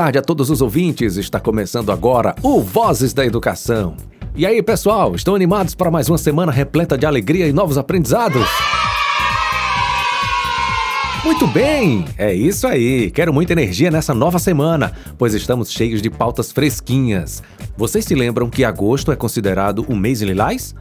Tarde a todos os ouvintes. Está começando agora o Vozes da Educação. E aí, pessoal, estão animados para mais uma semana repleta de alegria e novos aprendizados? Muito bem, é isso aí. Quero muita energia nessa nova semana, pois estamos cheios de pautas fresquinhas. Vocês se lembram que agosto é considerado o mês lilás?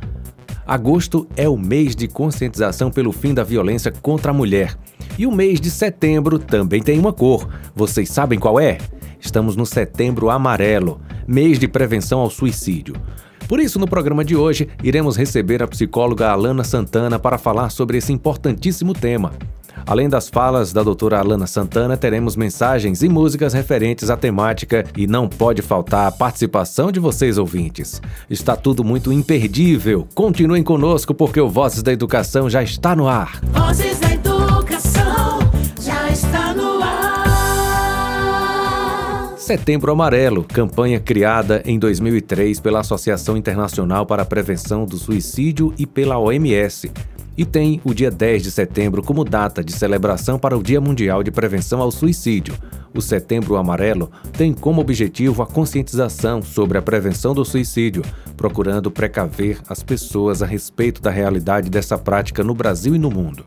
Agosto é o mês de conscientização pelo fim da violência contra a mulher. E o mês de setembro também tem uma cor. Vocês sabem qual é? Estamos no Setembro Amarelo, mês de prevenção ao suicídio. Por isso, no programa de hoje, iremos receber a psicóloga Alana Santana para falar sobre esse importantíssimo tema. Além das falas da doutora Alana Santana, teremos mensagens e músicas referentes à temática e não pode faltar a participação de vocês ouvintes. Está tudo muito imperdível. Continuem conosco porque o Vozes da Educação já está no ar. Vozes da Setembro Amarelo, campanha criada em 2003 pela Associação Internacional para a Prevenção do Suicídio e pela OMS. E tem o dia 10 de setembro como data de celebração para o Dia Mundial de Prevenção ao Suicídio. O Setembro Amarelo tem como objetivo a conscientização sobre a prevenção do suicídio, procurando precaver as pessoas a respeito da realidade dessa prática no Brasil e no mundo.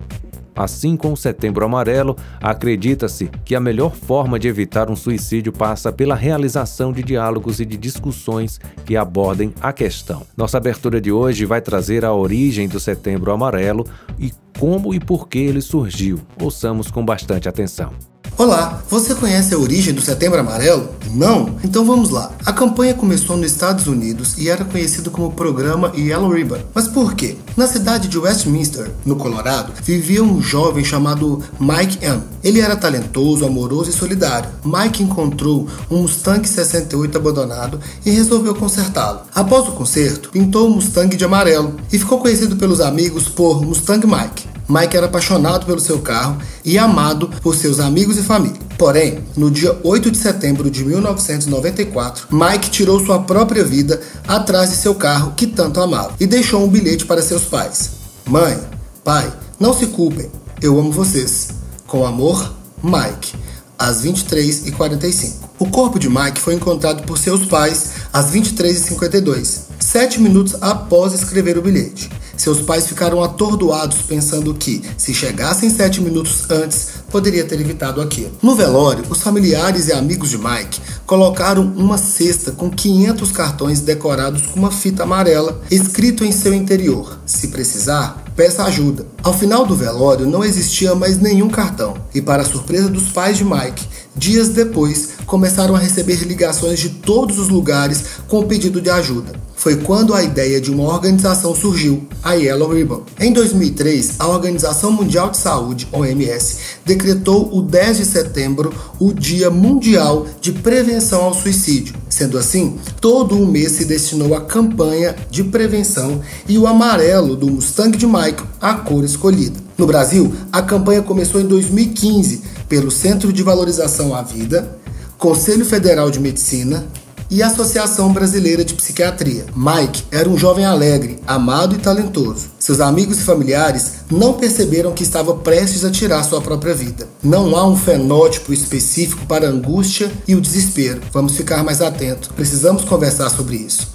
Assim como o Setembro Amarelo, acredita-se que a melhor forma de evitar um suicídio passa pela realização de diálogos e de discussões que abordem a questão. Nossa abertura de hoje vai trazer a origem do Setembro Amarelo e como e por que ele surgiu. Ouçamos com bastante atenção. Olá, você conhece a origem do Setembro Amarelo? Não? Então vamos lá. A campanha começou nos Estados Unidos e era conhecido como Programa Yellow Ribbon. Mas por quê? Na cidade de Westminster, no Colorado, vivia um jovem chamado Mike M. Ele era talentoso, amoroso e solidário. Mike encontrou um Mustang 68 abandonado e resolveu consertá-lo. Após o conserto, pintou o Mustang de amarelo e ficou conhecido pelos amigos por Mustang Mike. Mike era apaixonado pelo seu carro e amado por seus amigos e família. Porém, no dia 8 de setembro de 1994, Mike tirou sua própria vida atrás de seu carro que tanto amava e deixou um bilhete para seus pais: Mãe, pai, não se culpem, eu amo vocês. Com amor, Mike. Às 23h45. O corpo de Mike foi encontrado por seus pais às 23h52, sete minutos após escrever o bilhete. Seus pais ficaram atordoados pensando que, se chegassem sete minutos antes, poderia ter evitado aquilo. No velório, os familiares e amigos de Mike colocaram uma cesta com 500 cartões decorados com uma fita amarela, escrito em seu interior: se precisar, peça ajuda. Ao final do velório não existia mais nenhum cartão, e para surpresa dos pais de Mike, dias depois começaram a receber ligações de todos os lugares com pedido de ajuda foi quando a ideia de uma organização surgiu, a Yellow Ribbon. Em 2003, a Organização Mundial de Saúde, OMS, decretou o 10 de setembro o Dia Mundial de Prevenção ao Suicídio. Sendo assim, todo o mês se destinou à campanha de prevenção e o amarelo do Mustang de Michael, a cor escolhida. No Brasil, a campanha começou em 2015 pelo Centro de Valorização à Vida, Conselho Federal de Medicina, e Associação Brasileira de Psiquiatria. Mike era um jovem alegre, amado e talentoso. Seus amigos e familiares não perceberam que estava prestes a tirar sua própria vida. Não há um fenótipo específico para a angústia e o desespero. Vamos ficar mais atentos. Precisamos conversar sobre isso.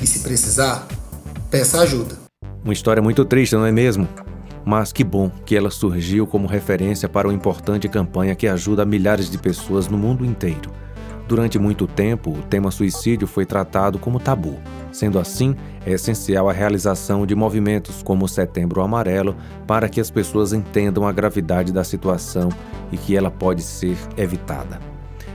E se precisar, peça ajuda. Uma história muito triste, não é mesmo? Mas que bom que ela surgiu como referência para uma importante campanha que ajuda milhares de pessoas no mundo inteiro. Durante muito tempo, o tema suicídio foi tratado como tabu. Sendo assim, é essencial a realização de movimentos como o Setembro Amarelo para que as pessoas entendam a gravidade da situação e que ela pode ser evitada.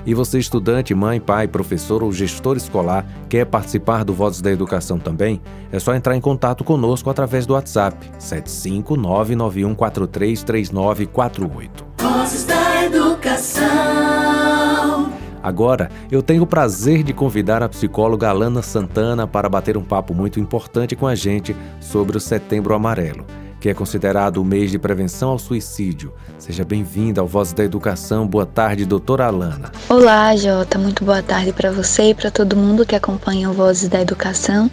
E você, estudante, mãe, pai, professor ou gestor escolar, quer participar do Vozes da Educação também? É só entrar em contato conosco através do WhatsApp 75991433948. Vozes da Educação. Agora, eu tenho o prazer de convidar a psicóloga Alana Santana para bater um papo muito importante com a gente sobre o Setembro Amarelo, que é considerado o mês de prevenção ao suicídio. Seja bem-vinda ao Voz da Educação. Boa tarde, doutora Alana. Olá, Jota. Muito boa tarde para você e para todo mundo que acompanha o Vozes da Educação.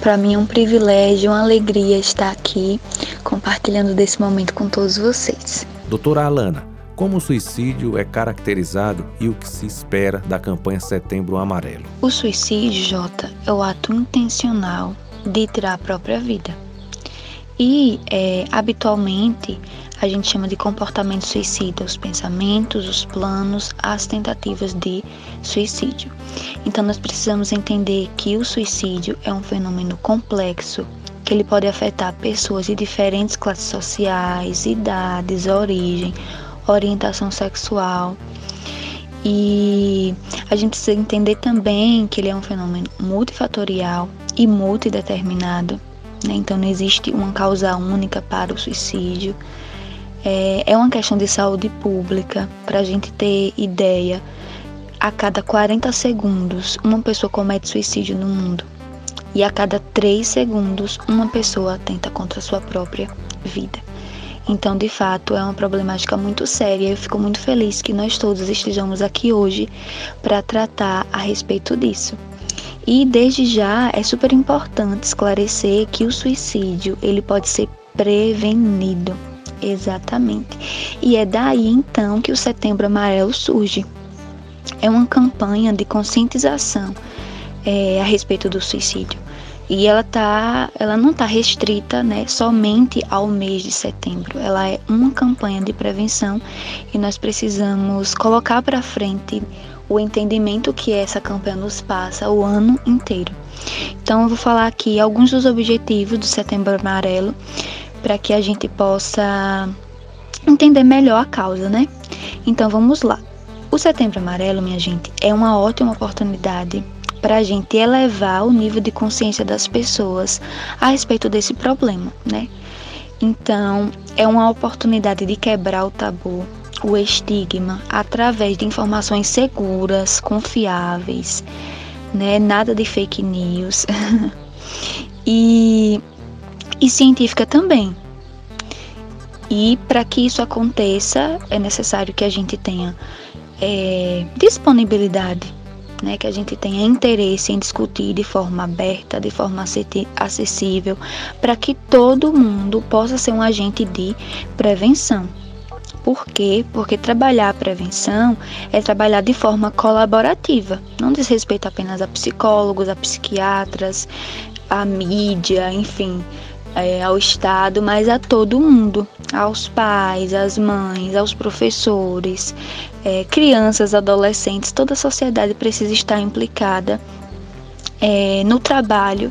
Para mim é um privilégio, uma alegria estar aqui compartilhando desse momento com todos vocês. Doutora Alana, como o suicídio é caracterizado e o que se espera da campanha Setembro Amarelo. O suicídio, Jota, é o ato intencional de tirar a própria vida. E é, habitualmente a gente chama de comportamento suicida os pensamentos, os planos, as tentativas de suicídio. Então nós precisamos entender que o suicídio é um fenômeno complexo que ele pode afetar pessoas de diferentes classes sociais, idades, origem, orientação sexual. E a gente precisa entender também que ele é um fenômeno multifatorial e multideterminado. Né? Então não existe uma causa única para o suicídio. É, é uma questão de saúde pública, para a gente ter ideia. A cada 40 segundos, uma pessoa comete suicídio no mundo. E a cada 3 segundos, uma pessoa tenta contra a sua própria vida. Então, de fato, é uma problemática muito séria. Eu fico muito feliz que nós todos estejamos aqui hoje para tratar a respeito disso. E desde já é super importante esclarecer que o suicídio ele pode ser prevenido. Exatamente. E é daí então que o Setembro Amarelo surge. É uma campanha de conscientização é, a respeito do suicídio. E ela tá, ela não está restrita, né, somente ao mês de setembro. Ela é uma campanha de prevenção e nós precisamos colocar para frente o entendimento que essa campanha nos passa o ano inteiro. Então eu vou falar aqui alguns dos objetivos do Setembro Amarelo para que a gente possa entender melhor a causa, né? Então vamos lá. O Setembro Amarelo, minha gente, é uma ótima oportunidade para a gente elevar o nível de consciência das pessoas a respeito desse problema, né? Então, é uma oportunidade de quebrar o tabu, o estigma, através de informações seguras, confiáveis, né? Nada de fake news. e, e científica também. E para que isso aconteça, é necessário que a gente tenha é, disponibilidade né, que a gente tenha interesse em discutir de forma aberta, de forma acessível, para que todo mundo possa ser um agente de prevenção. Por quê? Porque trabalhar a prevenção é trabalhar de forma colaborativa, não diz respeito apenas a psicólogos, a psiquiatras, a mídia, enfim, é, ao Estado, mas a todo mundo, aos pais, às mães, aos professores, é, crianças, adolescentes, toda a sociedade precisa estar implicada é, no trabalho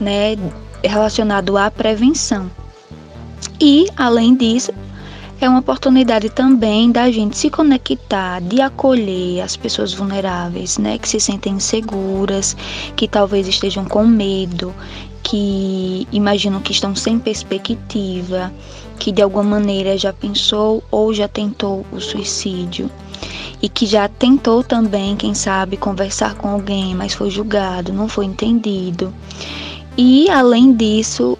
né, relacionado à prevenção. E, além disso, é uma oportunidade também da gente se conectar, de acolher as pessoas vulneráveis, né, que se sentem inseguras, que talvez estejam com medo, que imaginam que estão sem perspectiva, que de alguma maneira já pensou ou já tentou o suicídio e que já tentou também, quem sabe, conversar com alguém, mas foi julgado, não foi entendido. E além disso,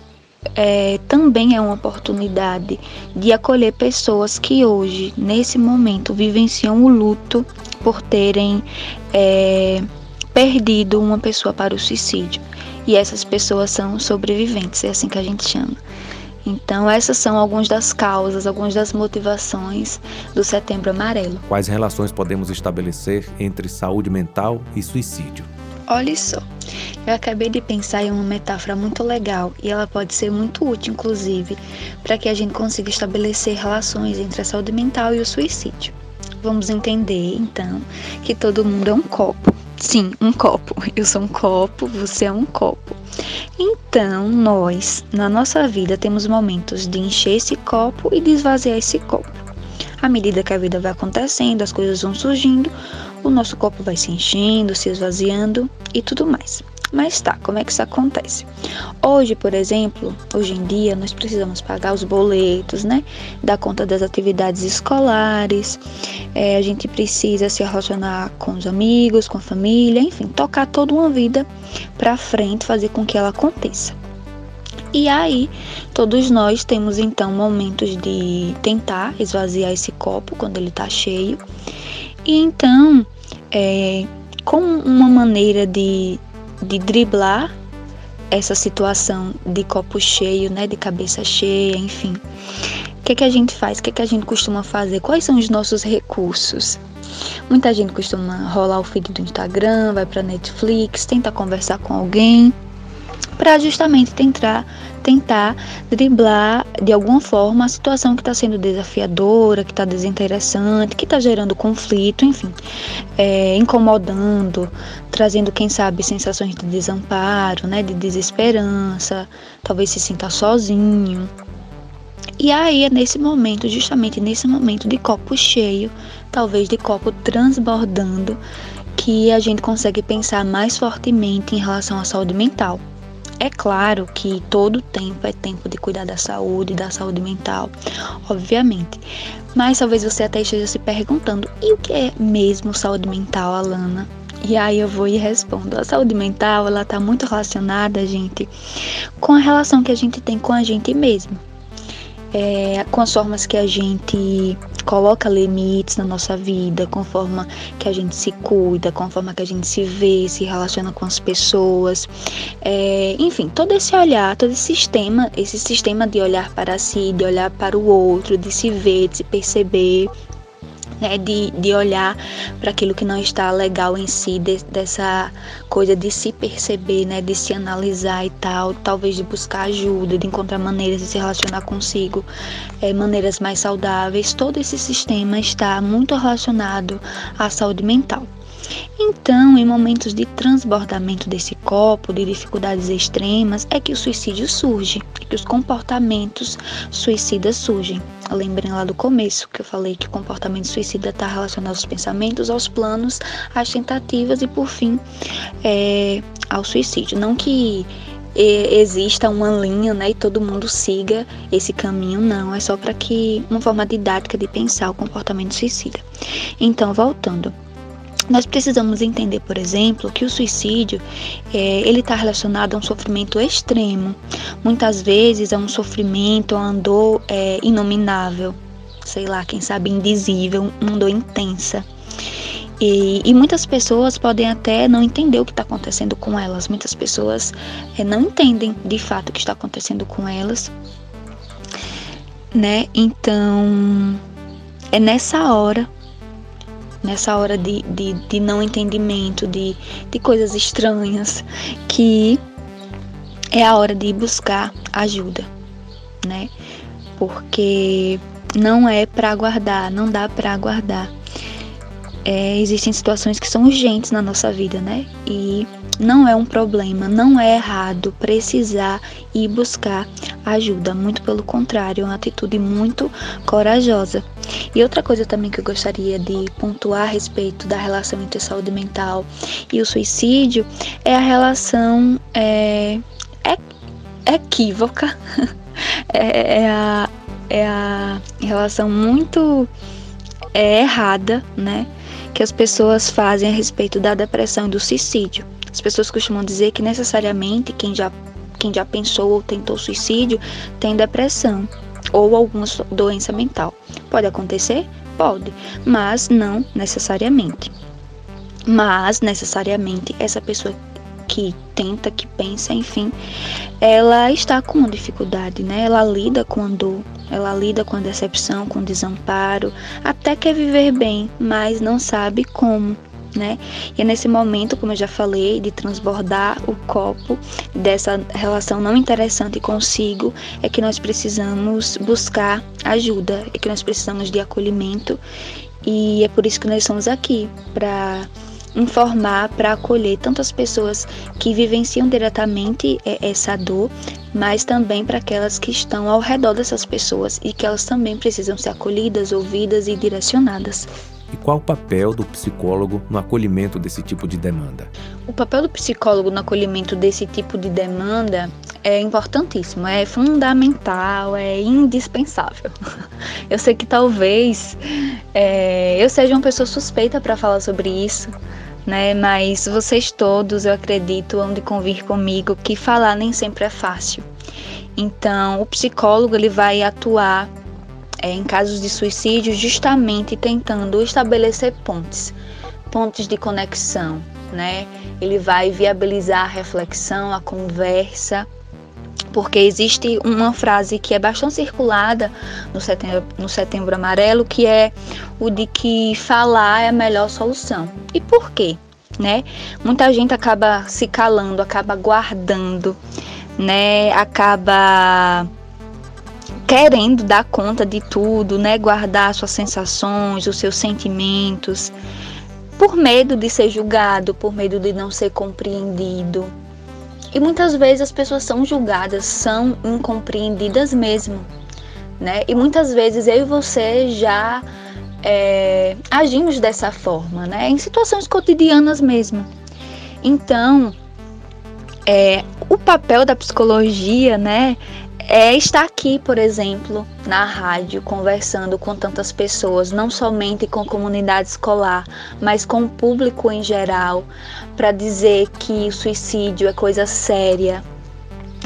é, também é uma oportunidade de acolher pessoas que hoje, nesse momento, vivenciam o luto por terem é, perdido uma pessoa para o suicídio e essas pessoas são sobreviventes, é assim que a gente chama. Então, essas são algumas das causas, algumas das motivações do Setembro Amarelo. Quais relações podemos estabelecer entre saúde mental e suicídio? Olha só, eu acabei de pensar em uma metáfora muito legal e ela pode ser muito útil, inclusive, para que a gente consiga estabelecer relações entre a saúde mental e o suicídio. Vamos entender, então, que todo mundo é um copo Sim, um copo. Eu sou um copo, você é um copo. Então, nós, na nossa vida, temos momentos de encher esse copo e de esvaziar esse copo. À medida que a vida vai acontecendo, as coisas vão surgindo, o nosso copo vai se enchendo, se esvaziando e tudo mais. Mas tá, como é que isso acontece? Hoje, por exemplo, hoje em dia, nós precisamos pagar os boletos, né? Dar conta das atividades escolares, é, a gente precisa se relacionar com os amigos, com a família, enfim, tocar toda uma vida para frente, fazer com que ela aconteça. E aí, todos nós temos então momentos de tentar esvaziar esse copo quando ele está cheio. E então, é, com uma maneira de de driblar essa situação de copo cheio, né, de cabeça cheia, enfim. que, é que a gente faz? O que, é que a gente costuma fazer? Quais são os nossos recursos? Muita gente costuma rolar o feed do Instagram, vai para Netflix, tenta conversar com alguém para justamente tentar tentar driblar de alguma forma a situação que está sendo desafiadora, que está desinteressante, que está gerando conflito, enfim, é, incomodando, trazendo, quem sabe, sensações de desamparo, né, de desesperança, talvez se sinta sozinho. E aí é nesse momento, justamente nesse momento de copo cheio, talvez de copo transbordando, que a gente consegue pensar mais fortemente em relação à saúde mental. É claro que todo tempo é tempo de cuidar da saúde, da saúde mental, obviamente. Mas talvez você até esteja se perguntando: e o que é mesmo saúde mental, Alana? E aí eu vou e respondo. A saúde mental, ela está muito relacionada, gente, com a relação que a gente tem com a gente mesmo é, com as formas que a gente coloca limites na nossa vida, com a forma que a gente se cuida, com a forma que a gente se vê, se relaciona com as pessoas, é, enfim, todo esse olhar, todo esse sistema, esse sistema de olhar para si, de olhar para o outro, de se ver, de se perceber, né, de, de olhar para aquilo que não está legal em si, de, dessa coisa de se perceber, né, de se analisar e tal, talvez de buscar ajuda, de encontrar maneiras de se relacionar consigo, é, maneiras mais saudáveis. Todo esse sistema está muito relacionado à saúde mental. Então, em momentos de transbordamento desse copo, de dificuldades extremas, é que o suicídio surge, é que os comportamentos suicidas surgem. Lembrem lá do começo que eu falei que o comportamento suicida está relacionado aos pensamentos, aos planos, às tentativas e, por fim, é, ao suicídio. Não que exista uma linha, né, e todo mundo siga esse caminho, não, é só para que uma forma didática de pensar o comportamento suicida. Então, voltando, nós precisamos entender, por exemplo, que o suicídio é, ele está relacionado a um sofrimento extremo. Muitas vezes é um sofrimento, uma dor é, inominável, sei lá, quem sabe indizível, uma dor intensa. E, e, muitas pessoas podem até não entender o que está acontecendo com elas. Muitas pessoas é, não entendem de fato o que está acontecendo com elas, né? Então é nessa hora nessa hora de, de, de não entendimento, de, de coisas estranhas, que é a hora de buscar ajuda, né? Porque não é para aguardar, não dá para aguardar. É, existem situações que são urgentes na nossa vida, né? E não é um problema, não é errado precisar ir buscar ajuda, muito pelo contrário, é uma atitude muito corajosa. E outra coisa também que eu gostaria de pontuar a respeito da relação entre saúde mental e o suicídio é a relação é, é, equívoca, é, é, a, é a relação muito é, errada, né? Que as pessoas fazem a respeito da depressão e do suicídio. As pessoas costumam dizer que necessariamente quem já, quem já pensou ou tentou suicídio tem depressão ou alguma doença mental. Pode acontecer? Pode, mas não necessariamente. Mas necessariamente essa pessoa que tenta, que pensa, enfim, ela está com uma dificuldade, né? Ela lida com a dor, ela lida com a decepção, com o desamparo, até quer viver bem, mas não sabe como né? E é nesse momento, como eu já falei, de transbordar o copo dessa relação não interessante consigo, é que nós precisamos buscar ajuda, é que nós precisamos de acolhimento e é por isso que nós estamos aqui para informar, para acolher tantas pessoas que vivenciam diretamente é, essa dor, mas também para aquelas que estão ao redor dessas pessoas e que elas também precisam ser acolhidas, ouvidas e direcionadas. E qual o papel do psicólogo no acolhimento desse tipo de demanda? O papel do psicólogo no acolhimento desse tipo de demanda é importantíssimo, é fundamental, é indispensável. Eu sei que talvez é, eu seja uma pessoa suspeita para falar sobre isso, né? Mas vocês todos, eu acredito, hão de convir comigo que falar nem sempre é fácil. Então, o psicólogo ele vai atuar é, em casos de suicídio, justamente tentando estabelecer pontes, pontes de conexão, né? Ele vai viabilizar a reflexão, a conversa, porque existe uma frase que é bastante circulada no setembro, no setembro amarelo, que é o de que falar é a melhor solução. E por quê? Né? Muita gente acaba se calando, acaba guardando, né? Acaba querendo dar conta de tudo, né? Guardar suas sensações, os seus sentimentos, por medo de ser julgado, por medo de não ser compreendido, e muitas vezes as pessoas são julgadas, são incompreendidas mesmo, né? E muitas vezes eu e você já é, agimos dessa forma, né? Em situações cotidianas mesmo. Então, é, o papel da psicologia, né, é estar aqui, por exemplo, na rádio, conversando com tantas pessoas, não somente com a comunidade escolar, mas com o público em geral, para dizer que o suicídio é coisa séria,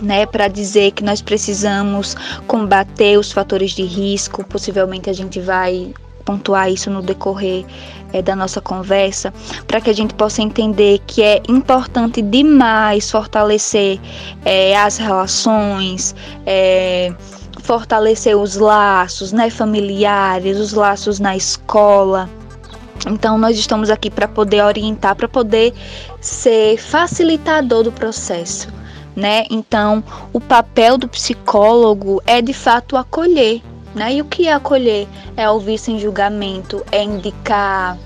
né, para dizer que nós precisamos combater os fatores de risco. Possivelmente a gente vai pontuar isso no decorrer é, da nossa conversa, para que a gente possa entender que é importante demais fortalecer é, as relações, é, fortalecer os laços né, familiares, os laços na escola. Então, nós estamos aqui para poder orientar, para poder ser facilitador do processo. Né? Então, o papel do psicólogo é de fato acolher, né? E o que é acolher? É ouvir sem julgamento, é indicar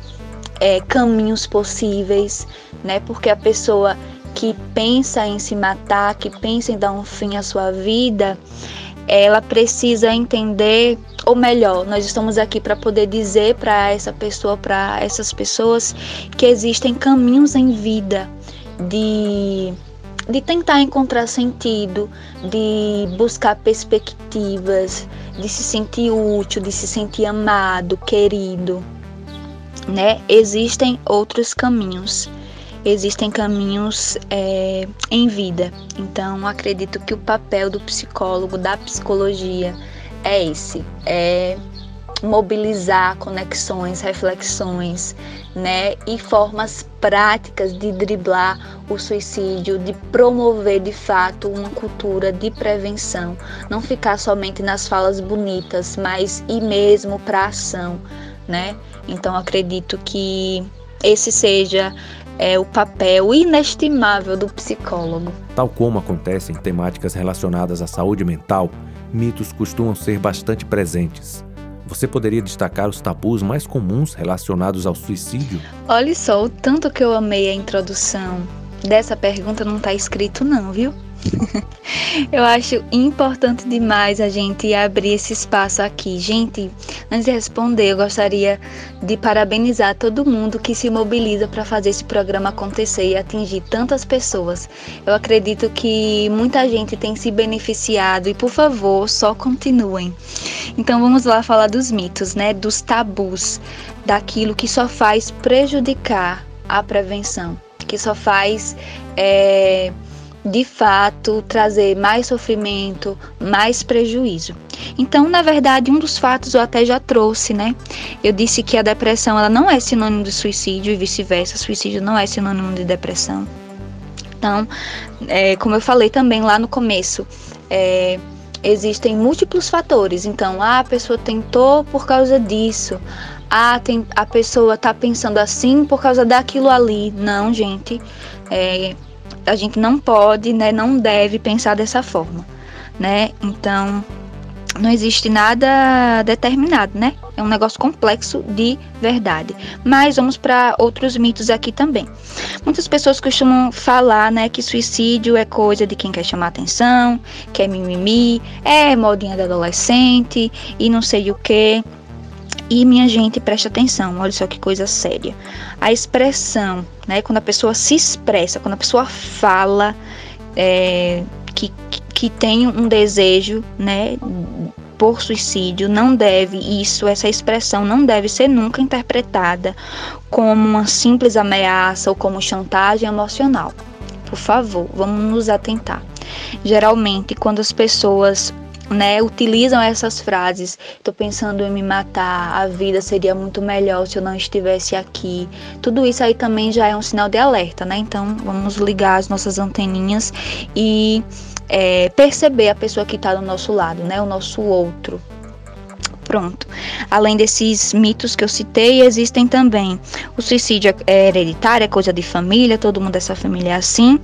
é, caminhos possíveis, né? Porque a pessoa que pensa em se matar, que pensa em dar um fim à sua vida, ela precisa entender, ou melhor, nós estamos aqui para poder dizer para essa pessoa, para essas pessoas, que existem caminhos em vida de de tentar encontrar sentido, de buscar perspectivas, de se sentir útil, de se sentir amado, querido, né? Existem outros caminhos, existem caminhos é, em vida. Então, acredito que o papel do psicólogo, da psicologia, é esse: é mobilizar conexões, reflexões, né, e formas práticas de driblar o suicídio, de promover de fato uma cultura de prevenção, não ficar somente nas falas bonitas, mas ir mesmo para ação, né? Então acredito que esse seja é o papel inestimável do psicólogo. Tal como acontece em temáticas relacionadas à saúde mental, mitos costumam ser bastante presentes. Você poderia destacar os tabus mais comuns relacionados ao suicídio? Olha só, o tanto que eu amei a introdução dessa pergunta não está escrito não, viu? Eu acho importante demais a gente abrir esse espaço aqui. Gente, antes de responder, eu gostaria de parabenizar todo mundo que se mobiliza para fazer esse programa acontecer e atingir tantas pessoas. Eu acredito que muita gente tem se beneficiado e, por favor, só continuem. Então vamos lá falar dos mitos, né? Dos tabus, daquilo que só faz prejudicar a prevenção, que só faz. É, de fato trazer mais sofrimento, mais prejuízo. Então, na verdade, um dos fatos eu até já trouxe, né? Eu disse que a depressão ela não é sinônimo de suicídio e vice-versa. Suicídio não é sinônimo de depressão. Então, é, como eu falei também lá no começo, é, existem múltiplos fatores. Então, ah, a pessoa tentou por causa disso. Ah, tem, a pessoa está pensando assim por causa daquilo ali. Não, gente. É, a gente não pode, né, não deve pensar dessa forma, né? Então, não existe nada determinado, né? É um negócio complexo de verdade. Mas vamos para outros mitos aqui também. Muitas pessoas costumam falar, né, que suicídio é coisa de quem quer chamar atenção, que é mimimi, é modinha da adolescente e não sei o que. E minha gente, preste atenção, olha só que coisa séria. A expressão, né, quando a pessoa se expressa, quando a pessoa fala é, que, que tem um desejo, né, por suicídio, não deve, isso, essa expressão não deve ser nunca interpretada como uma simples ameaça ou como chantagem emocional. Por favor, vamos nos atentar. Geralmente, quando as pessoas né, utilizam essas frases. Estou pensando em me matar, a vida seria muito melhor se eu não estivesse aqui. Tudo isso aí também já é um sinal de alerta, né? Então vamos ligar as nossas anteninhas e é, perceber a pessoa que está do nosso lado, né? O nosso outro. Pronto. Além desses mitos que eu citei, existem também o suicídio é hereditário, é coisa de família, todo mundo dessa família é assim.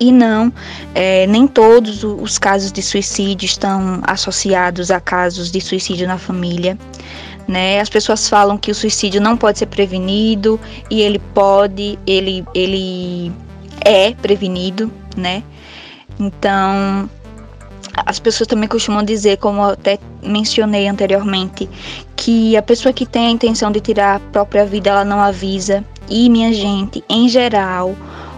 E não, é, nem todos os casos de suicídio estão associados a casos de suicídio na família. Né? As pessoas falam que o suicídio não pode ser prevenido e ele pode, ele, ele é prevenido, né? Então, as pessoas também costumam dizer, como eu até mencionei anteriormente, que a pessoa que tem a intenção de tirar a própria vida, ela não avisa. E, minha gente, em geral,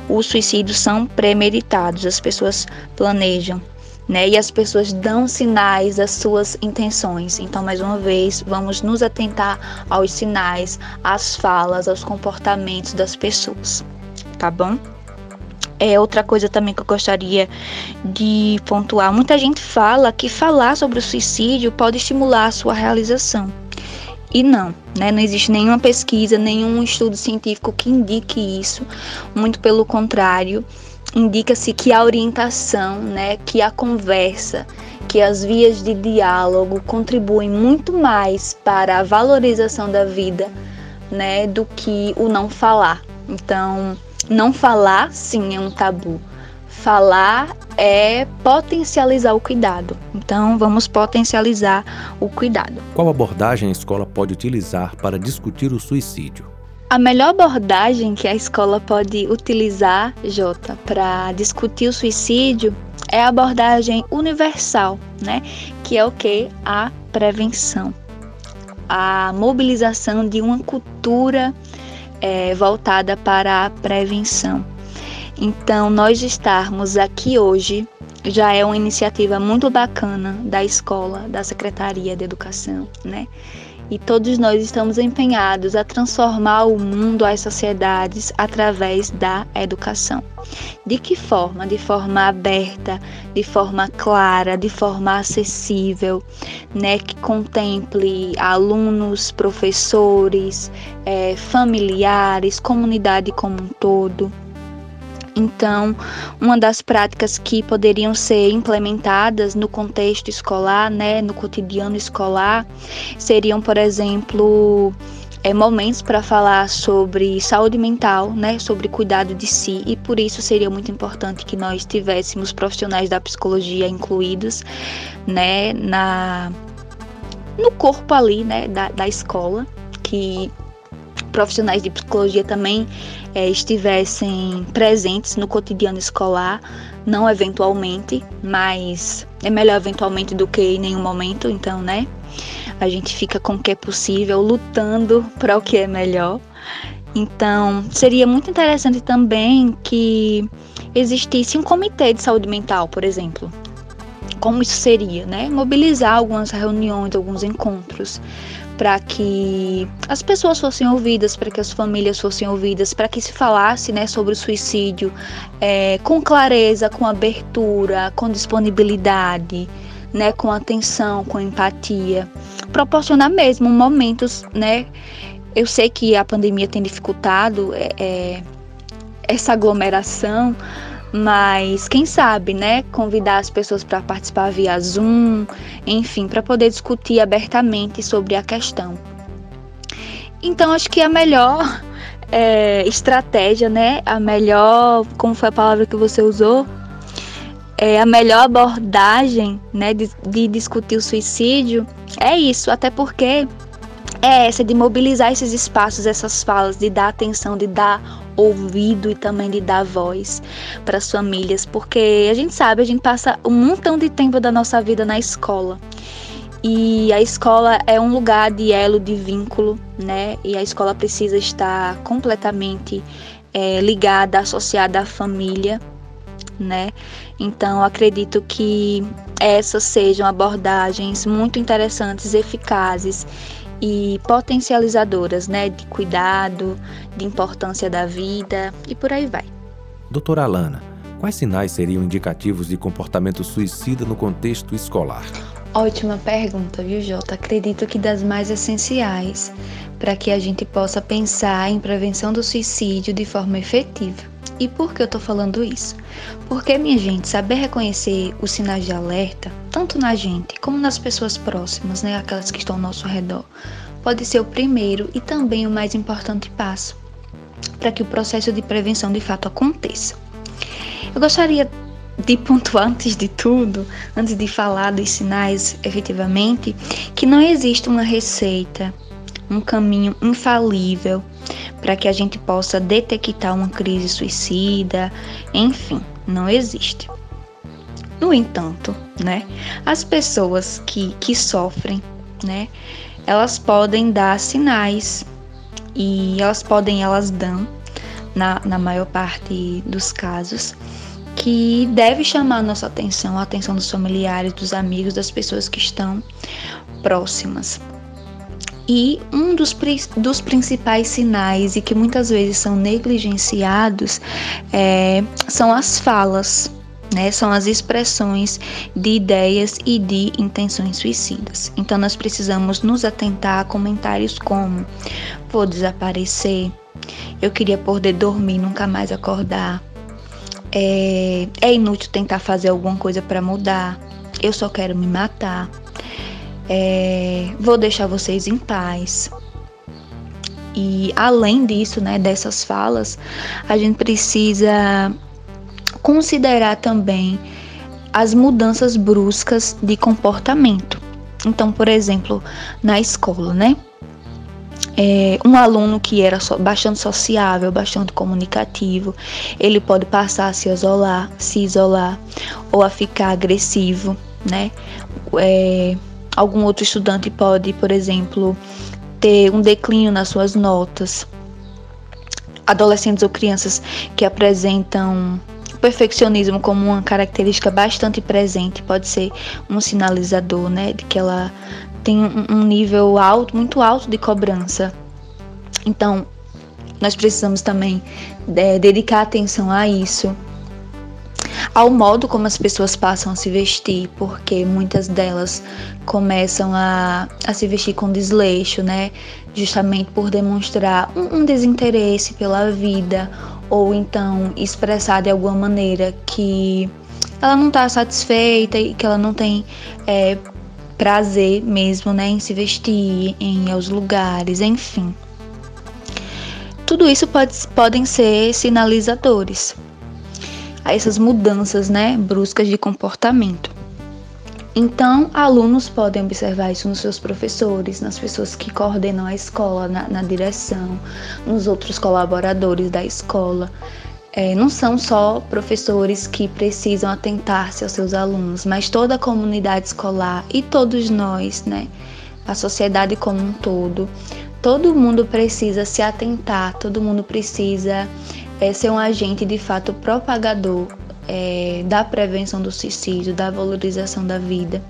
os suicídios são premeditados, as pessoas planejam. Né? E as pessoas dão sinais das suas intenções. Então, mais uma vez, vamos nos atentar aos sinais, às falas, aos comportamentos das pessoas, tá bom? É outra coisa também que eu gostaria de pontuar. Muita gente fala que falar sobre o suicídio pode estimular a sua realização. E não, né? Não existe nenhuma pesquisa, nenhum estudo científico que indique isso. Muito pelo contrário, indica-se que a orientação, né, que a conversa, que as vias de diálogo contribuem muito mais para a valorização da vida, né, do que o não falar. Então, não falar, sim, é um tabu. Falar é potencializar o cuidado. Então, vamos potencializar o cuidado. Qual abordagem a escola pode utilizar para discutir o suicídio? A melhor abordagem que a escola pode utilizar, Jota, para discutir o suicídio é a abordagem universal, né? Que é o que? A prevenção. A mobilização de uma cultura é, voltada para a prevenção. Então, nós estarmos aqui hoje já é uma iniciativa muito bacana da escola, da Secretaria de Educação, né? E todos nós estamos empenhados a transformar o mundo, as sociedades, através da educação. De que forma? De forma aberta, de forma clara, de forma acessível, né? que contemple alunos, professores, é, familiares, comunidade como um todo. Então, uma das práticas que poderiam ser implementadas no contexto escolar, né, no cotidiano escolar, seriam, por exemplo, é, momentos para falar sobre saúde mental, né, sobre cuidado de si, e por isso seria muito importante que nós tivéssemos profissionais da psicologia incluídos, né, na no corpo ali, né, da, da escola, que profissionais de psicologia também é, estivessem presentes no cotidiano escolar, não eventualmente, mas é melhor eventualmente do que em nenhum momento, então, né? A gente fica com o que é possível, lutando para o que é melhor. Então, seria muito interessante também que existisse um comitê de saúde mental, por exemplo. Como isso seria, né? Mobilizar algumas reuniões, alguns encontros para que as pessoas fossem ouvidas, para que as famílias fossem ouvidas, para que se falasse né, sobre o suicídio é, com clareza, com abertura, com disponibilidade, né, com atenção, com empatia, proporcionar mesmo momentos, né? Eu sei que a pandemia tem dificultado é, é essa aglomeração, mas quem sabe, né, convidar as pessoas para participar via Zoom, enfim, para poder discutir abertamente sobre a questão. Então, acho que a melhor é, estratégia, né, a melhor, como foi a palavra que você usou, é, a melhor abordagem, né, de, de discutir o suicídio é isso, até porque é essa de mobilizar esses espaços, essas falas, de dar atenção, de dar ouvido e também de dar voz para as famílias, porque a gente sabe, a gente passa um montão de tempo da nossa vida na escola. E a escola é um lugar de elo, de vínculo, né? E a escola precisa estar completamente é, ligada, associada à família, né? Então, acredito que essas sejam abordagens muito interessantes, eficazes e potencializadoras, né, de cuidado, de importância da vida e por aí vai. Doutora Alana, quais sinais seriam indicativos de comportamento suicida no contexto escolar? Ótima pergunta, viu, Jota? Acredito que das mais essenciais para que a gente possa pensar em prevenção do suicídio de forma efetiva. E por que eu tô falando isso? Porque, minha gente, saber reconhecer os sinais de alerta, tanto na gente como nas pessoas próximas, né, aquelas que estão ao nosso redor, pode ser o primeiro e também o mais importante passo para que o processo de prevenção de fato aconteça. Eu gostaria de pontuar antes de tudo, antes de falar dos sinais efetivamente, que não existe uma receita, um caminho infalível para que a gente possa detectar uma crise suicida, enfim, não existe. No entanto, né, as pessoas que, que sofrem, né, elas podem dar sinais e elas podem, elas dão, na, na maior parte dos casos, que deve chamar a nossa atenção, a atenção dos familiares, dos amigos, das pessoas que estão próximas. E um dos, dos principais sinais e que muitas vezes são negligenciados é, são as falas, né? São as expressões de ideias e de intenções suicidas. Então nós precisamos nos atentar a comentários como: vou desaparecer, eu queria poder dormir, nunca mais acordar. É, é inútil tentar fazer alguma coisa para mudar. Eu só quero me matar. É, vou deixar vocês em paz. E além disso, né, dessas falas, a gente precisa considerar também as mudanças bruscas de comportamento. Então, por exemplo, na escola, né? É, um aluno que era so, bastante sociável, bastante comunicativo, ele pode passar a se isolar, se isolar ou a ficar agressivo, né? É, Algum outro estudante pode, por exemplo, ter um declínio nas suas notas. Adolescentes ou crianças que apresentam perfeccionismo como uma característica bastante presente pode ser um sinalizador, né, de que ela tem um nível alto, muito alto de cobrança. Então, nós precisamos também é, dedicar atenção a isso ao modo como as pessoas passam a se vestir, porque muitas delas começam a, a se vestir com desleixo, né? Justamente por demonstrar um, um desinteresse pela vida, ou então expressar de alguma maneira que ela não está satisfeita e que ela não tem é, prazer mesmo né, em se vestir, em ir aos lugares, enfim. Tudo isso pode, podem ser sinalizadores a essas mudanças né, bruscas de comportamento. Então, alunos podem observar isso nos seus professores, nas pessoas que coordenam a escola, na, na direção, nos outros colaboradores da escola. É, não são só professores que precisam atentar-se aos seus alunos, mas toda a comunidade escolar e todos nós, né, a sociedade como um todo, todo mundo precisa se atentar, todo mundo precisa é, ser um agente de fato propagador é, da prevenção do suicídio, da valorização da vida.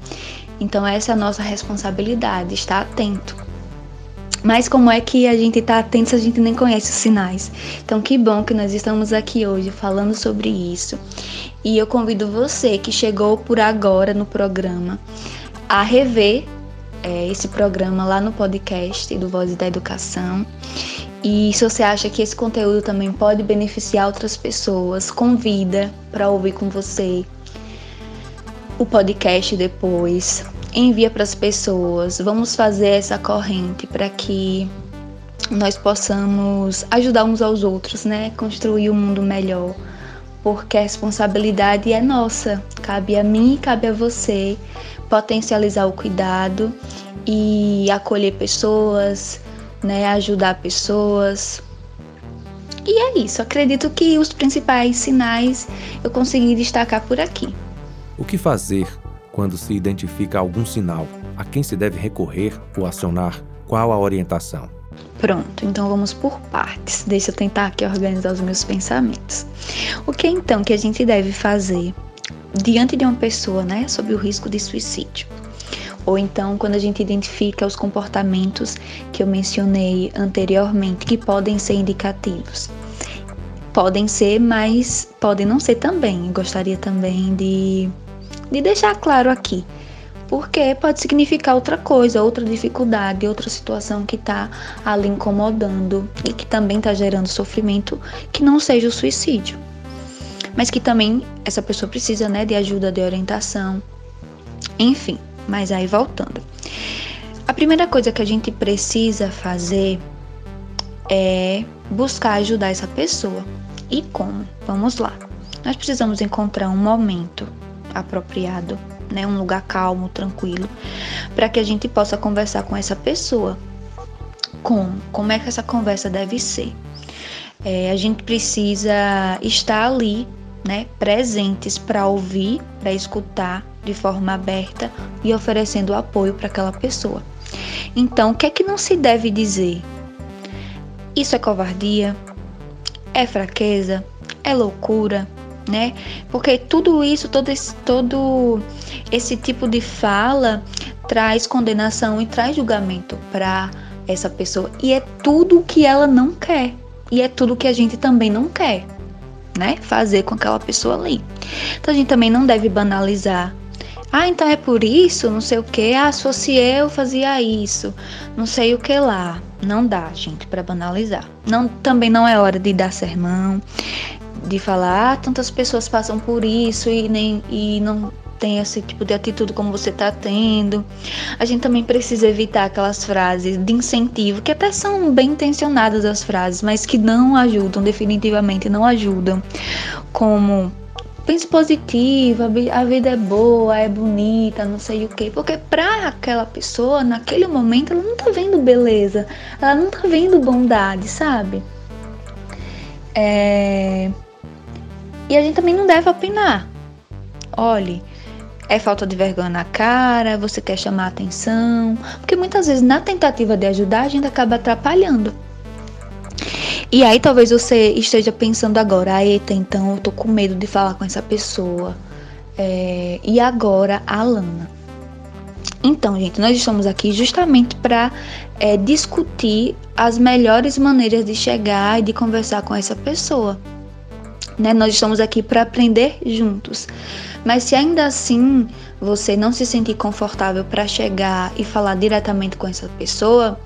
Então, essa é a nossa responsabilidade, estar atento. Mas como é que a gente está atento se a gente nem conhece os sinais? Então, que bom que nós estamos aqui hoje falando sobre isso. E eu convido você que chegou por agora no programa a rever é, esse programa lá no podcast do Voz da Educação e se você acha que esse conteúdo também pode beneficiar outras pessoas, convida para ouvir com você o podcast depois. Envia para as pessoas. Vamos fazer essa corrente para que nós possamos ajudar uns aos outros, né? Construir um mundo melhor. Porque a responsabilidade é nossa. Cabe a mim e cabe a você potencializar o cuidado e acolher pessoas, né, ajudar pessoas. E é isso, acredito que os principais sinais eu consegui destacar por aqui. O que fazer quando se identifica algum sinal? A quem se deve recorrer ou acionar? Qual a orientação? Pronto, então vamos por partes. Deixa eu tentar aqui organizar os meus pensamentos. O que então que a gente deve fazer diante de uma pessoa, né, sob o risco de suicídio? Ou então quando a gente identifica os comportamentos que eu mencionei anteriormente, que podem ser indicativos. Podem ser, mas podem não ser também. gostaria também de, de deixar claro aqui porque pode significar outra coisa, outra dificuldade, outra situação que está ali incomodando e que também está gerando sofrimento, que não seja o suicídio. Mas que também essa pessoa precisa né, de ajuda, de orientação, enfim. Mas aí voltando. A primeira coisa que a gente precisa fazer é buscar ajudar essa pessoa. E como? Vamos lá. Nós precisamos encontrar um momento apropriado, né, um lugar calmo, tranquilo, para que a gente possa conversar com essa pessoa. Como? Como é que essa conversa deve ser? É, a gente precisa estar ali, né, presentes para ouvir, para escutar de forma aberta e oferecendo apoio para aquela pessoa. Então, o que é que não se deve dizer? Isso é covardia? É fraqueza? É loucura? Né? Porque tudo isso, todo esse, todo esse tipo de fala traz condenação e traz julgamento para essa pessoa. E é tudo que ela não quer. E é tudo que a gente também não quer, né? Fazer com aquela pessoa ali. Então a gente também não deve banalizar ah, então é por isso, não sei o que. Ah, se fosse eu, fazia isso. Não sei o que lá. Não dá, gente, para banalizar. Não, também não é hora de dar sermão, de falar, ah, tantas pessoas passam por isso e nem e não tem esse tipo de atitude como você está tendo. A gente também precisa evitar aquelas frases de incentivo, que até são bem intencionadas as frases, mas que não ajudam, definitivamente não ajudam. Como pense positivo, a vida é boa, é bonita, não sei o que. Porque pra aquela pessoa, naquele momento, ela não tá vendo beleza, ela não tá vendo bondade, sabe? É... E a gente também não deve opinar. Olhe, é falta de vergonha na cara, você quer chamar atenção. Porque muitas vezes, na tentativa de ajudar, a gente acaba atrapalhando. E aí talvez você esteja pensando agora, ah, eita, então eu tô com medo de falar com essa pessoa. É, e agora a Lana. Então, gente, nós estamos aqui justamente para é, discutir as melhores maneiras de chegar e de conversar com essa pessoa. Né? Nós estamos aqui para aprender juntos. Mas se ainda assim você não se sentir confortável para chegar e falar diretamente com essa pessoa,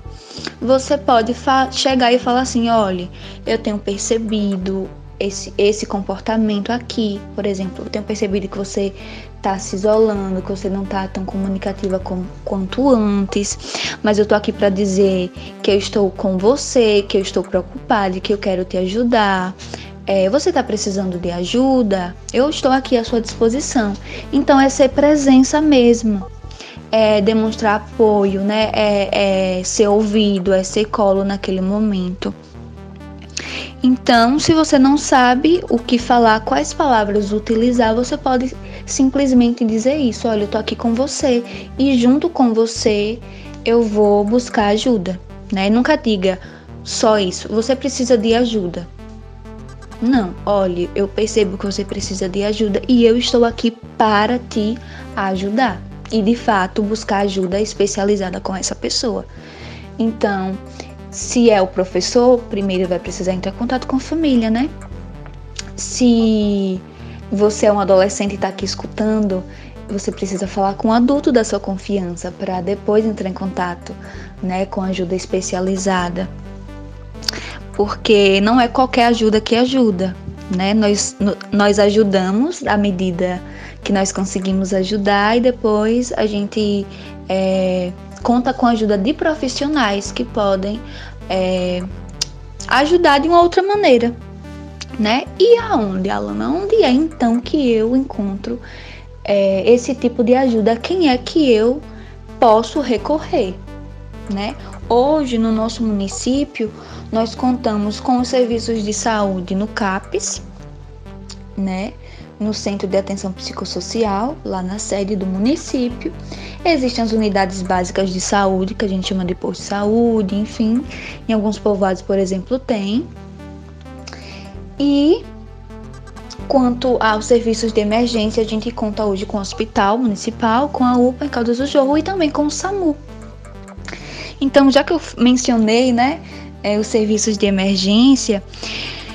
você pode chegar e falar assim: olha, eu tenho percebido esse, esse comportamento aqui, por exemplo, eu tenho percebido que você está se isolando, que você não está tão comunicativa com, quanto antes, mas eu tô aqui para dizer que eu estou com você, que eu estou preocupada, que eu quero te ajudar. É, você está precisando de ajuda? Eu estou aqui à sua disposição. Então é ser presença mesmo é demonstrar apoio, né? É, é ser ouvido, é ser colo naquele momento. Então, se você não sabe o que falar, quais palavras utilizar, você pode simplesmente dizer isso: olha, eu tô aqui com você e junto com você eu vou buscar ajuda, né? Nunca diga só isso, você precisa de ajuda. Não, olhe, eu percebo que você precisa de ajuda e eu estou aqui para te ajudar e de fato buscar ajuda especializada com essa pessoa. Então, se é o professor, primeiro vai precisar entrar em contato com a família, né? Se você é um adolescente e está aqui escutando, você precisa falar com um adulto da sua confiança para depois entrar em contato, né, com ajuda especializada. Porque não é qualquer ajuda que ajuda, né? Nós, nós ajudamos à medida que nós conseguimos ajudar e depois a gente é, conta com a ajuda de profissionais que podem é, ajudar de uma outra maneira, né? E aonde, Alana? Onde é então que eu encontro é, esse tipo de ajuda? Quem é que eu posso recorrer, né? Hoje no nosso município nós contamos com os serviços de saúde no CAPES, né? no Centro de Atenção Psicossocial, lá na sede do município. Existem as unidades básicas de saúde, que a gente chama de posto de saúde, enfim. Em alguns povoados, por exemplo, tem. E quanto aos serviços de emergência, a gente conta hoje com o Hospital Municipal, com a UPA em Caldas do Jorro e também com o SAMU. Então, já que eu mencionei, né, é, os serviços de emergência,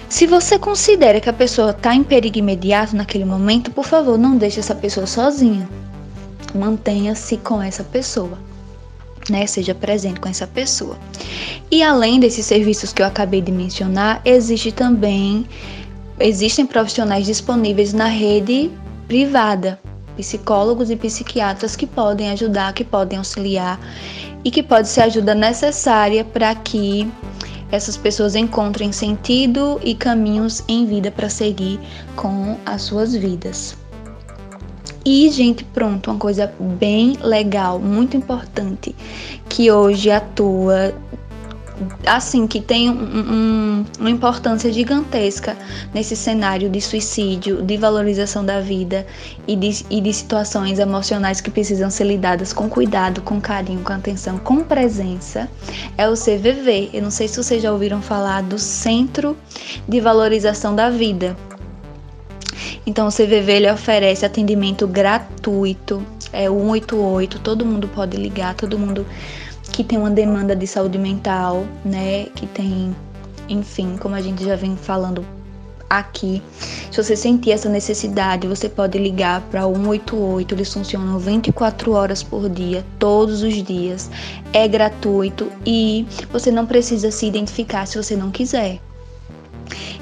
se você considera que a pessoa está em perigo imediato naquele momento, por favor, não deixe essa pessoa sozinha. mantenha-se com essa pessoa. Né, seja presente com essa pessoa. E além desses serviços que eu acabei de mencionar, existe também existem profissionais disponíveis na rede privada, psicólogos e psiquiatras que podem ajudar, que podem auxiliar e que pode ser ajuda necessária para que essas pessoas encontrem sentido e caminhos em vida para seguir com as suas vidas. E, gente, pronto, uma coisa bem legal, muito importante, que hoje atua assim, que tem um, um, uma importância gigantesca nesse cenário de suicídio, de valorização da vida e de, e de situações emocionais que precisam ser lidadas com cuidado, com carinho, com atenção, com presença, é o CVV. Eu não sei se vocês já ouviram falar do Centro de Valorização da Vida. Então, o CVV ele oferece atendimento gratuito, é o 188, todo mundo pode ligar, todo mundo que tem uma demanda de saúde mental, né, que tem, enfim, como a gente já vem falando aqui. Se você sentir essa necessidade, você pode ligar para 188, eles funcionam 24 horas por dia, todos os dias. É gratuito e você não precisa se identificar se você não quiser.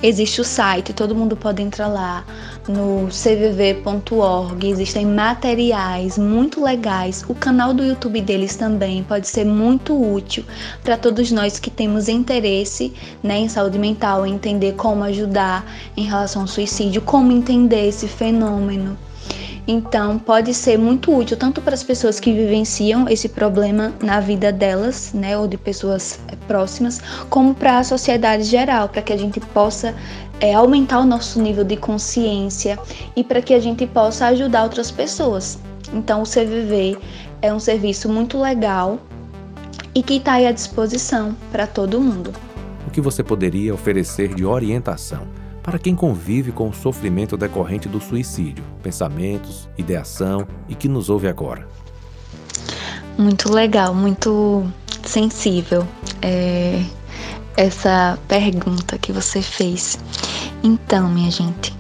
Existe o site, todo mundo pode entrar lá no cvv.org. Existem materiais muito legais. O canal do YouTube deles também pode ser muito útil para todos nós que temos interesse né, em saúde mental, em entender como ajudar em relação ao suicídio, como entender esse fenômeno. Então, pode ser muito útil tanto para as pessoas que vivenciam esse problema na vida delas, né, ou de pessoas eh, próximas, como para a sociedade geral, para que a gente possa é, aumentar o nosso nível de consciência e para que a gente possa ajudar outras pessoas. Então, o CVV é um serviço muito legal e que está à disposição para todo mundo. O que você poderia oferecer de orientação? Para quem convive com o sofrimento decorrente do suicídio, pensamentos, ideação e que nos ouve agora. Muito legal, muito sensível é, essa pergunta que você fez. Então, minha gente,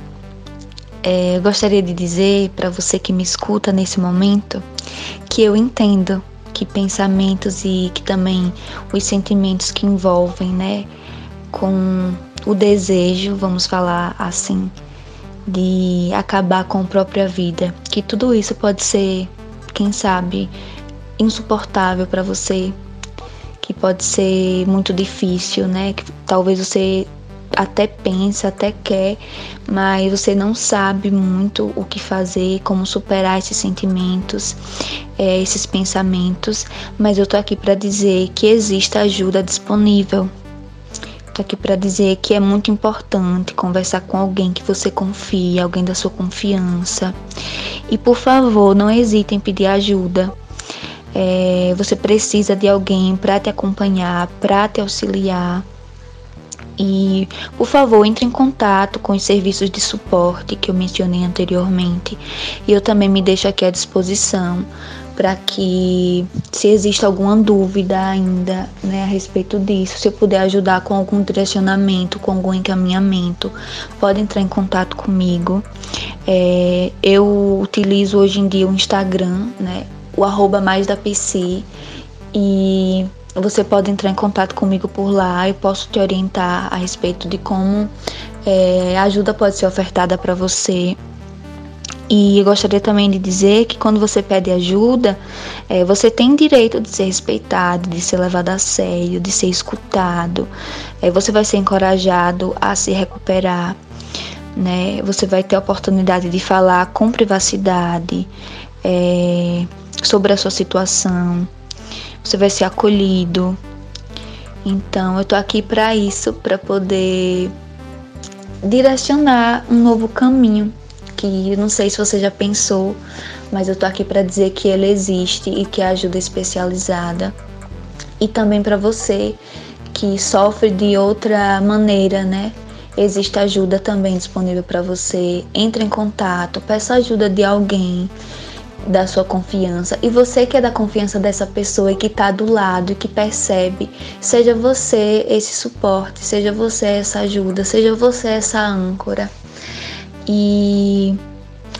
é, eu gostaria de dizer para você que me escuta nesse momento que eu entendo que pensamentos e que também os sentimentos que envolvem, né, com o desejo, vamos falar assim, de acabar com a própria vida, que tudo isso pode ser, quem sabe, insuportável para você, que pode ser muito difícil, né? Que talvez você até pensa, até quer, mas você não sabe muito o que fazer, como superar esses sentimentos, é, esses pensamentos. Mas eu tô aqui para dizer que existe ajuda disponível Tô aqui para dizer que é muito importante conversar com alguém que você confia, alguém da sua confiança. E por favor, não hesite em pedir ajuda. É, você precisa de alguém para te acompanhar, para te auxiliar. E, por favor, entre em contato com os serviços de suporte que eu mencionei anteriormente. E eu também me deixo aqui à disposição para que, se existe alguma dúvida ainda né, a respeito disso, se eu puder ajudar com algum direcionamento, com algum encaminhamento, pode entrar em contato comigo. É, eu utilizo hoje em dia o Instagram, né, o arroba mais da PC, e você pode entrar em contato comigo por lá, eu posso te orientar a respeito de como é, a ajuda pode ser ofertada para você e eu gostaria também de dizer que quando você pede ajuda, é, você tem direito de ser respeitado, de ser levado a sério, de ser escutado. É, você vai ser encorajado a se recuperar, né? Você vai ter a oportunidade de falar com privacidade é, sobre a sua situação. Você vai ser acolhido. Então, eu tô aqui para isso, para poder direcionar um novo caminho que não sei se você já pensou, mas eu tô aqui para dizer que ele existe e que é ajuda especializada. E também para você que sofre de outra maneira, né? Existe ajuda também disponível para você. Entre em contato, peça ajuda de alguém da sua confiança e você que é da confiança dessa pessoa e que está do lado e que percebe, seja você esse suporte, seja você essa ajuda, seja você essa âncora. E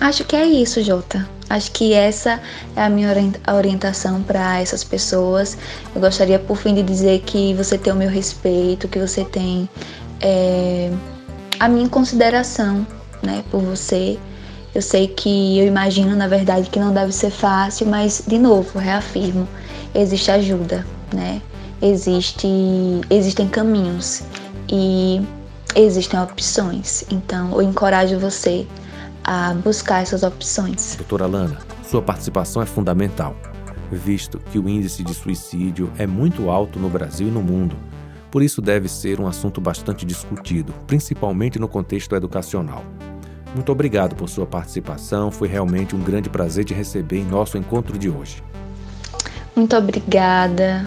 acho que é isso, Jota. Acho que essa é a minha orientação para essas pessoas. Eu gostaria, por fim, de dizer que você tem o meu respeito, que você tem é, a minha consideração né, por você. Eu sei que eu imagino, na verdade, que não deve ser fácil, mas, de novo, reafirmo: existe ajuda, né? Existe, existem caminhos e existem opções. Então, eu encorajo você a buscar essas opções. Doutora Lana, sua participação é fundamental, visto que o índice de suicídio é muito alto no Brasil e no mundo. Por isso, deve ser um assunto bastante discutido, principalmente no contexto educacional. Muito obrigado por sua participação, foi realmente um grande prazer te receber em nosso encontro de hoje. Muito obrigada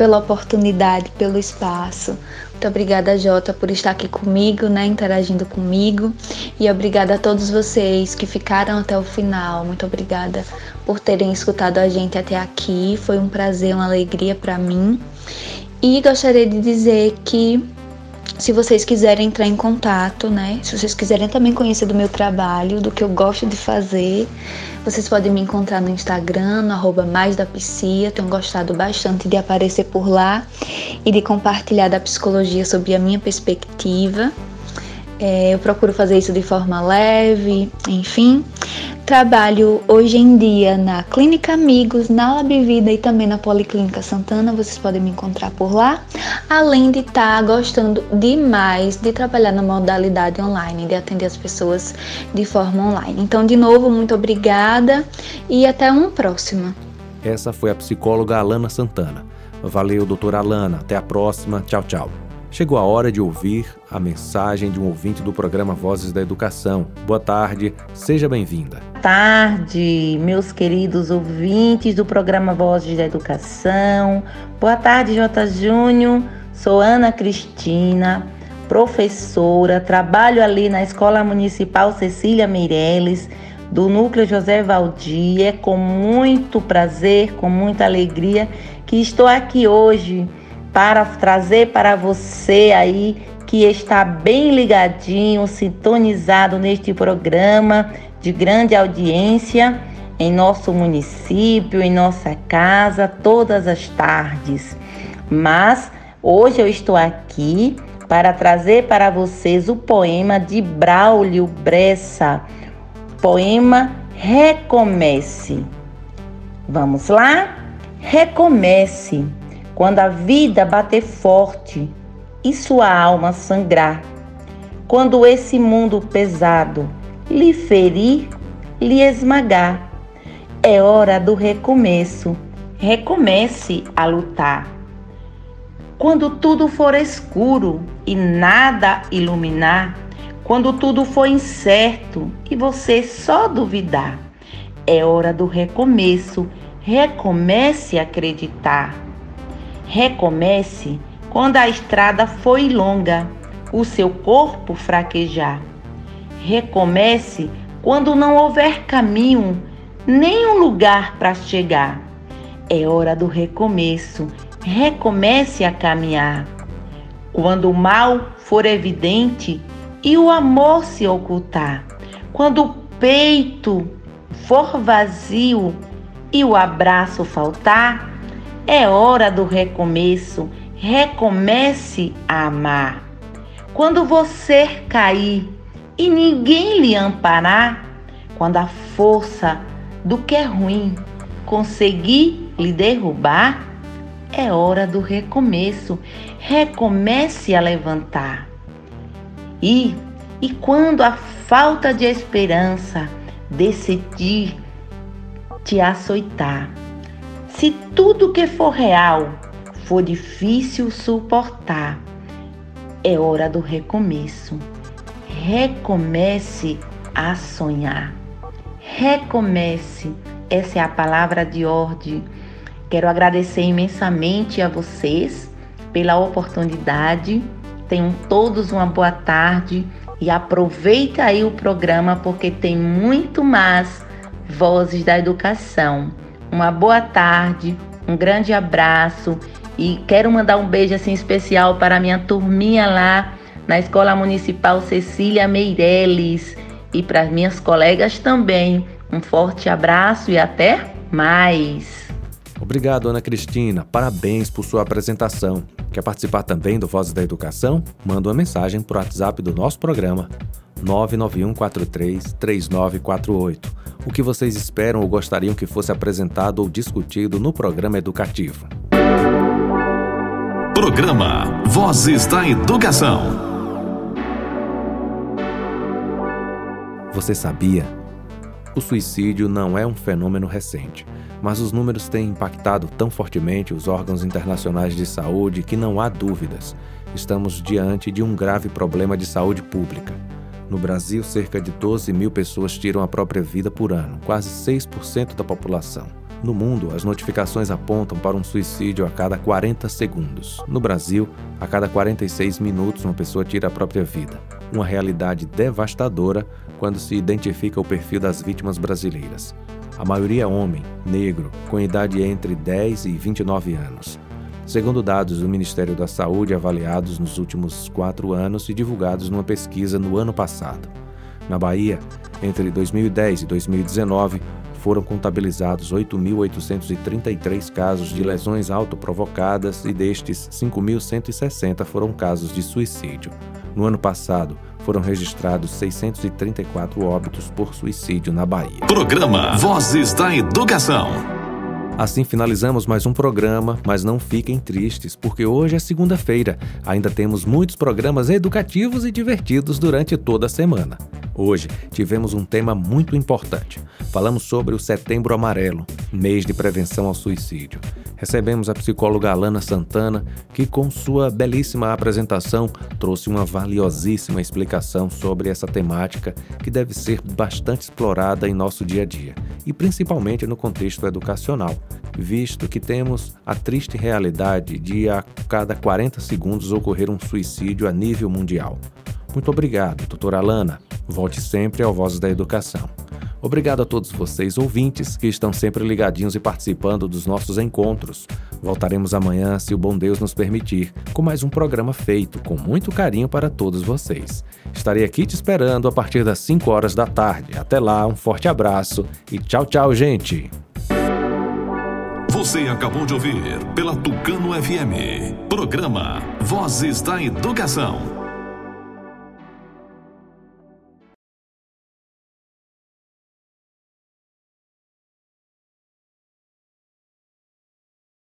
pela oportunidade, pelo espaço. Muito obrigada, Jota, por estar aqui comigo, né, interagindo comigo. E obrigada a todos vocês que ficaram até o final. Muito obrigada por terem escutado a gente até aqui. Foi um prazer, uma alegria para mim. E gostaria de dizer que se vocês quiserem entrar em contato, né? Se vocês quiserem também conhecer do meu trabalho, do que eu gosto de fazer, vocês podem me encontrar no Instagram, no arroba mais da Psia. Tenho gostado bastante de aparecer por lá e de compartilhar da psicologia sobre a minha perspectiva. É, eu procuro fazer isso de forma leve, enfim. Trabalho hoje em dia na Clínica Amigos, na Lab Vida e também na Policlínica Santana. Vocês podem me encontrar por lá. Além de estar tá gostando demais de trabalhar na modalidade online, de atender as pessoas de forma online. Então, de novo, muito obrigada e até uma próxima. Essa foi a psicóloga Alana Santana. Valeu, doutora Alana. Até a próxima. Tchau, tchau. Chegou a hora de ouvir a mensagem de um ouvinte do programa Vozes da Educação. Boa tarde, seja bem-vinda. Boa tarde, meus queridos ouvintes do programa Vozes da Educação. Boa tarde, J. Júnior. Sou Ana Cristina, professora, trabalho ali na Escola Municipal Cecília Meireles, do Núcleo José Valdir. É com muito prazer, com muita alegria que estou aqui hoje para trazer para você aí que está bem ligadinho, sintonizado neste programa de grande audiência em nosso município, em nossa casa, todas as tardes. Mas hoje eu estou aqui para trazer para vocês o poema de Braulio Bressa, poema Recomece. Vamos lá? Recomece quando a vida bater forte e sua alma sangrar, quando esse mundo pesado lhe ferir, lhe esmagar, é hora do recomeço. Recomece a lutar. Quando tudo for escuro e nada iluminar, quando tudo for incerto e você só duvidar, é hora do recomeço. Recomece a acreditar. Recomece quando a estrada foi longa, o seu corpo fraquejar. Recomece quando não houver caminho, nem um lugar para chegar. É hora do recomeço. Recomece a caminhar. Quando o mal for evidente e o amor se ocultar, quando o peito for vazio e o abraço faltar, é hora do recomeço. Recomece a amar. Quando você cair e ninguém lhe amparar, quando a força do que é ruim conseguir lhe derrubar, é hora do recomeço. Recomece a levantar. E, e quando a falta de esperança decidir te açoitar, se tudo que for real for difícil suportar, é hora do recomeço. Recomece a sonhar. Recomece. Essa é a palavra de ordem. Quero agradecer imensamente a vocês pela oportunidade. Tenham todos uma boa tarde e aproveita aí o programa porque tem muito mais vozes da educação uma boa tarde, um grande abraço e quero mandar um beijo assim especial para a minha turminha lá na Escola Municipal Cecília Meireles e para as minhas colegas também. Um forte abraço e até mais! Obrigado, Ana Cristina. Parabéns por sua apresentação. Quer participar também do Voz da Educação? Manda uma mensagem para o WhatsApp do nosso programa 991433948. O que vocês esperam ou gostariam que fosse apresentado ou discutido no programa educativo? Programa Vozes da Educação. Você sabia? O suicídio não é um fenômeno recente mas os números têm impactado tão fortemente os órgãos internacionais de saúde que não há dúvidas. Estamos diante de um grave problema de saúde pública. No Brasil, cerca de 12 mil pessoas tiram a própria vida por ano, quase 6% da população. No mundo, as notificações apontam para um suicídio a cada 40 segundos. No Brasil, a cada 46 minutos uma pessoa tira a própria vida. Uma realidade devastadora quando se identifica o perfil das vítimas brasileiras. A maioria é homem, negro, com idade entre 10 e 29 anos. Segundo dados do Ministério da Saúde avaliados nos últimos quatro anos e divulgados numa pesquisa no ano passado. Na Bahia, entre 2010 e 2019, foram contabilizados 8.833 casos de lesões autoprovocadas e destes, 5.160 foram casos de suicídio. No ano passado, foram registrados 634 óbitos por suicídio na Bahia. Programa Vozes da Educação. Assim finalizamos mais um programa, mas não fiquem tristes, porque hoje é segunda-feira. Ainda temos muitos programas educativos e divertidos durante toda a semana. Hoje tivemos um tema muito importante. Falamos sobre o Setembro Amarelo, mês de prevenção ao suicídio. Recebemos a psicóloga Alana Santana, que, com sua belíssima apresentação, trouxe uma valiosíssima explicação sobre essa temática que deve ser bastante explorada em nosso dia a dia, e principalmente no contexto educacional, visto que temos a triste realidade de a cada 40 segundos ocorrer um suicídio a nível mundial. Muito obrigado, doutora Alana. Volte sempre ao Vozes da Educação. Obrigado a todos vocês, ouvintes, que estão sempre ligadinhos e participando dos nossos encontros. Voltaremos amanhã, se o bom Deus nos permitir, com mais um programa feito com muito carinho para todos vocês. Estarei aqui te esperando a partir das 5 horas da tarde. Até lá, um forte abraço e tchau, tchau, gente! Você acabou de ouvir pela Tucano FM. Programa Vozes da Educação.